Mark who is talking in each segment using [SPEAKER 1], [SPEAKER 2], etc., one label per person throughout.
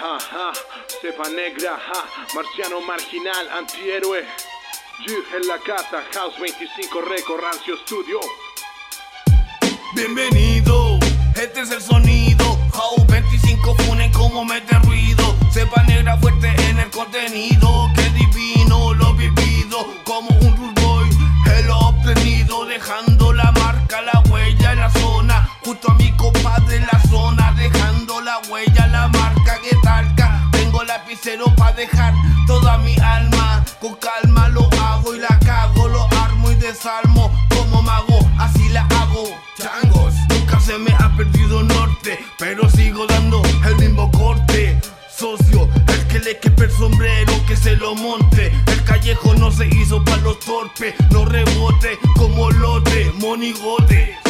[SPEAKER 1] Ajá, cepa negra, ja, marciano marginal, antihéroe. G en la casa, House 25 Record, Rancio Studio.
[SPEAKER 2] Bienvenido, este es el sonido. House 25 funen como mete ruido. Cepa negra fuerte en el contenido. Qué divino lo vivido, como un que talca. Tengo lapicero para dejar toda mi alma. Con calma lo hago y la cago, lo armo y desarmo como mago. Así la hago, changos. Nunca se me ha perdido norte, pero sigo dando el mismo corte. Socio, el que le quepe el sombrero que se lo monte. El callejo no se hizo para los torpes, no rebote como lote, monigote.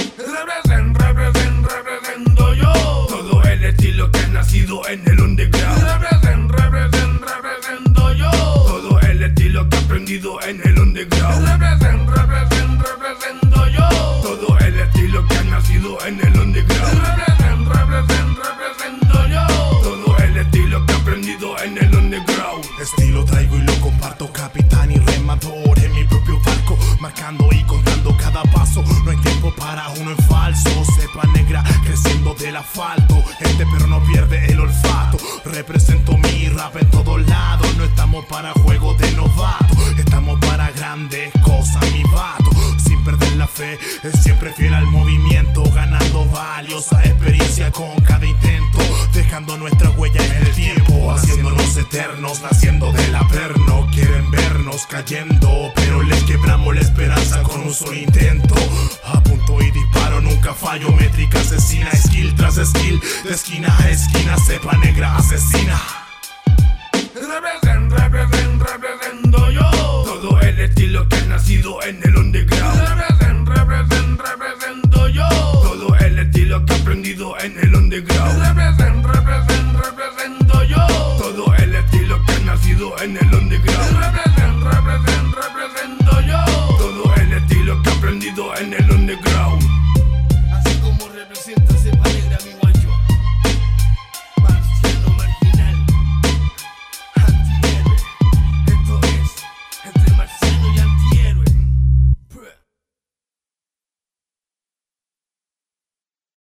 [SPEAKER 2] Underground. Represent, represent, represento yo. Todo el estilo que he aprendido en el underground. Represent, represent, represento yo. Todo el estilo que ha nacido en el underground. Represent, represent, represento yo. Todo el estilo que he aprendido en el underground.
[SPEAKER 3] Estilo traigo y lo comparto, capitán falso, cepa negra creciendo del asfalto. Este perro no pierde el olfato. Represento mi rap en todos lados. No estamos para juegos de novato, estamos para grandes cosas, mi vato. Sin perder la fe, es siempre fiel al movimiento, ganando valiosa experiencia con cada intento, dejando nuestra huella en el tiempo, haciéndonos eternos, naciendo del averno. Quieren vernos cayendo, pero les quebramos la esperanza con un solo intento. Apunto y disparo, nunca fallo. Métrica asesina, skill tras skill. De esquina a esquina, cepa negra asesina.
[SPEAKER 2] Rebelden, rebelden, rebelendo yo. Todo el estilo que ha nacido en el underground. Rebelden, rebelden, rebelendo yo. Todo el estilo que ha aprendido en el underground. Rebelden, rebelden, rebelendo yo. Todo el estilo que ha nacido en el underground.